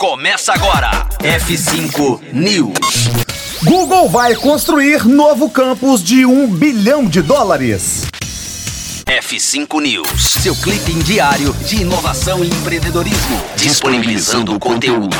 começa agora. F5 News. Google vai construir novo campus de um bilhão de dólares. F5 News, seu clipe diário de inovação e empreendedorismo, disponibilizando o conteúdo.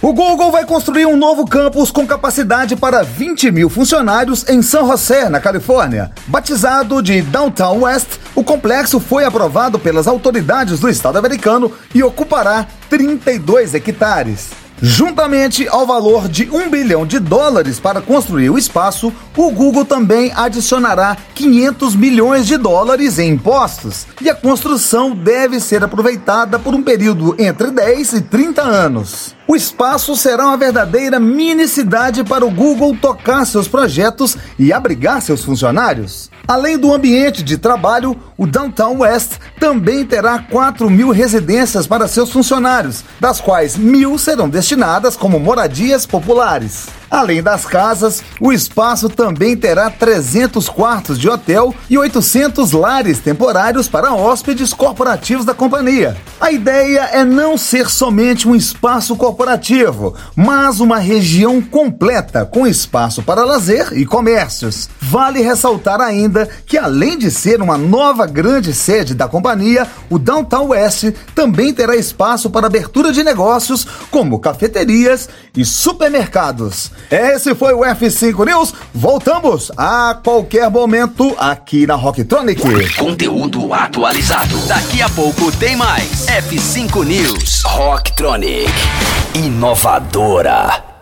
O Google vai construir um novo campus com capacidade para 20 mil funcionários em San José, na Califórnia. Batizado de Downtown West, o complexo foi aprovado pelas autoridades do estado americano e ocupará 32 hectares. Juntamente ao valor de um bilhão de dólares para construir o espaço, o Google também adicionará 500 milhões de dólares em impostos. E a construção deve ser aproveitada por um período entre 10 e 30 anos. O espaço será uma verdadeira mini cidade para o Google tocar seus projetos e abrigar seus funcionários. Além do ambiente de trabalho, o Downtown West também terá 4 mil residências para seus funcionários, das quais mil serão destinadas como moradias populares. Além das casas, o espaço também terá 300 quartos de hotel e 800 lares temporários para hóspedes corporativos da companhia. A ideia é não ser somente um espaço corporativo, mas uma região completa com espaço para lazer e comércios. Vale ressaltar ainda que, além de ser uma nova grande sede da companhia, o Downtown West também terá espaço para abertura de negócios como cafeterias e supermercados. Esse foi o F5 News. Voltamos a qualquer momento aqui na Rocktronic. Conteúdo atualizado. Daqui a pouco tem mais. F5 News. Rocktronic. Inovadora.